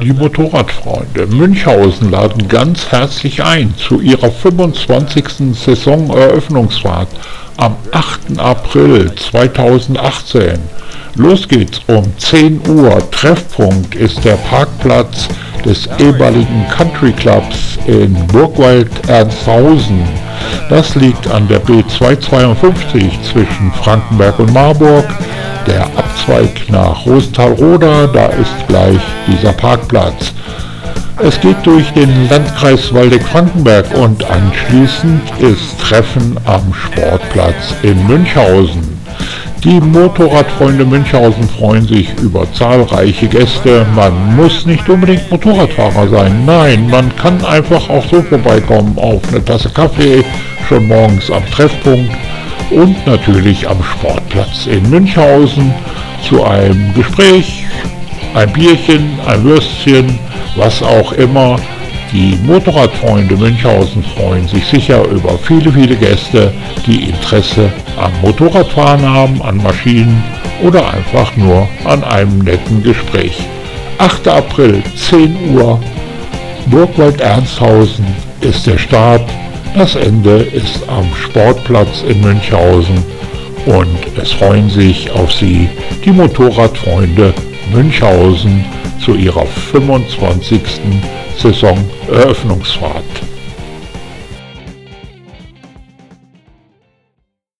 Die Motorradfreunde Münchhausen laden ganz herzlich ein zu ihrer 25. Saisoneröffnungsfahrt am 8. April 2018. Los geht's um 10 Uhr. Treffpunkt ist der Parkplatz des ehemaligen Country Clubs in Burgwald-Ernsthausen. Das liegt an der B252 zwischen Frankenberg und Marburg der Abzweig nach Rosenthal-Roda, da ist gleich dieser Parkplatz. Es geht durch den Landkreis Waldeck-Frankenberg und anschließend ist Treffen am Sportplatz in Münchhausen. Die Motorradfreunde Münchhausen freuen sich über zahlreiche Gäste. Man muss nicht unbedingt Motorradfahrer sein. Nein, man kann einfach auch so vorbeikommen auf eine Tasse Kaffee, schon morgens am Treffpunkt und natürlich am Sportplatz in Münchhausen zu einem Gespräch, ein Bierchen, ein Würstchen, was auch immer. Die Motorradfreunde Münchhausen freuen sich sicher über viele, viele Gäste, die Interesse am Motorradfahren haben, an Maschinen oder einfach nur an einem netten Gespräch. 8. April, 10 Uhr, Burgwald-Ernsthausen ist der Start. Das Ende ist am Sportplatz in Münchhausen und es freuen sich auf Sie die Motorradfreunde Münchhausen zu ihrer 25. Saisoneröffnungsfahrt.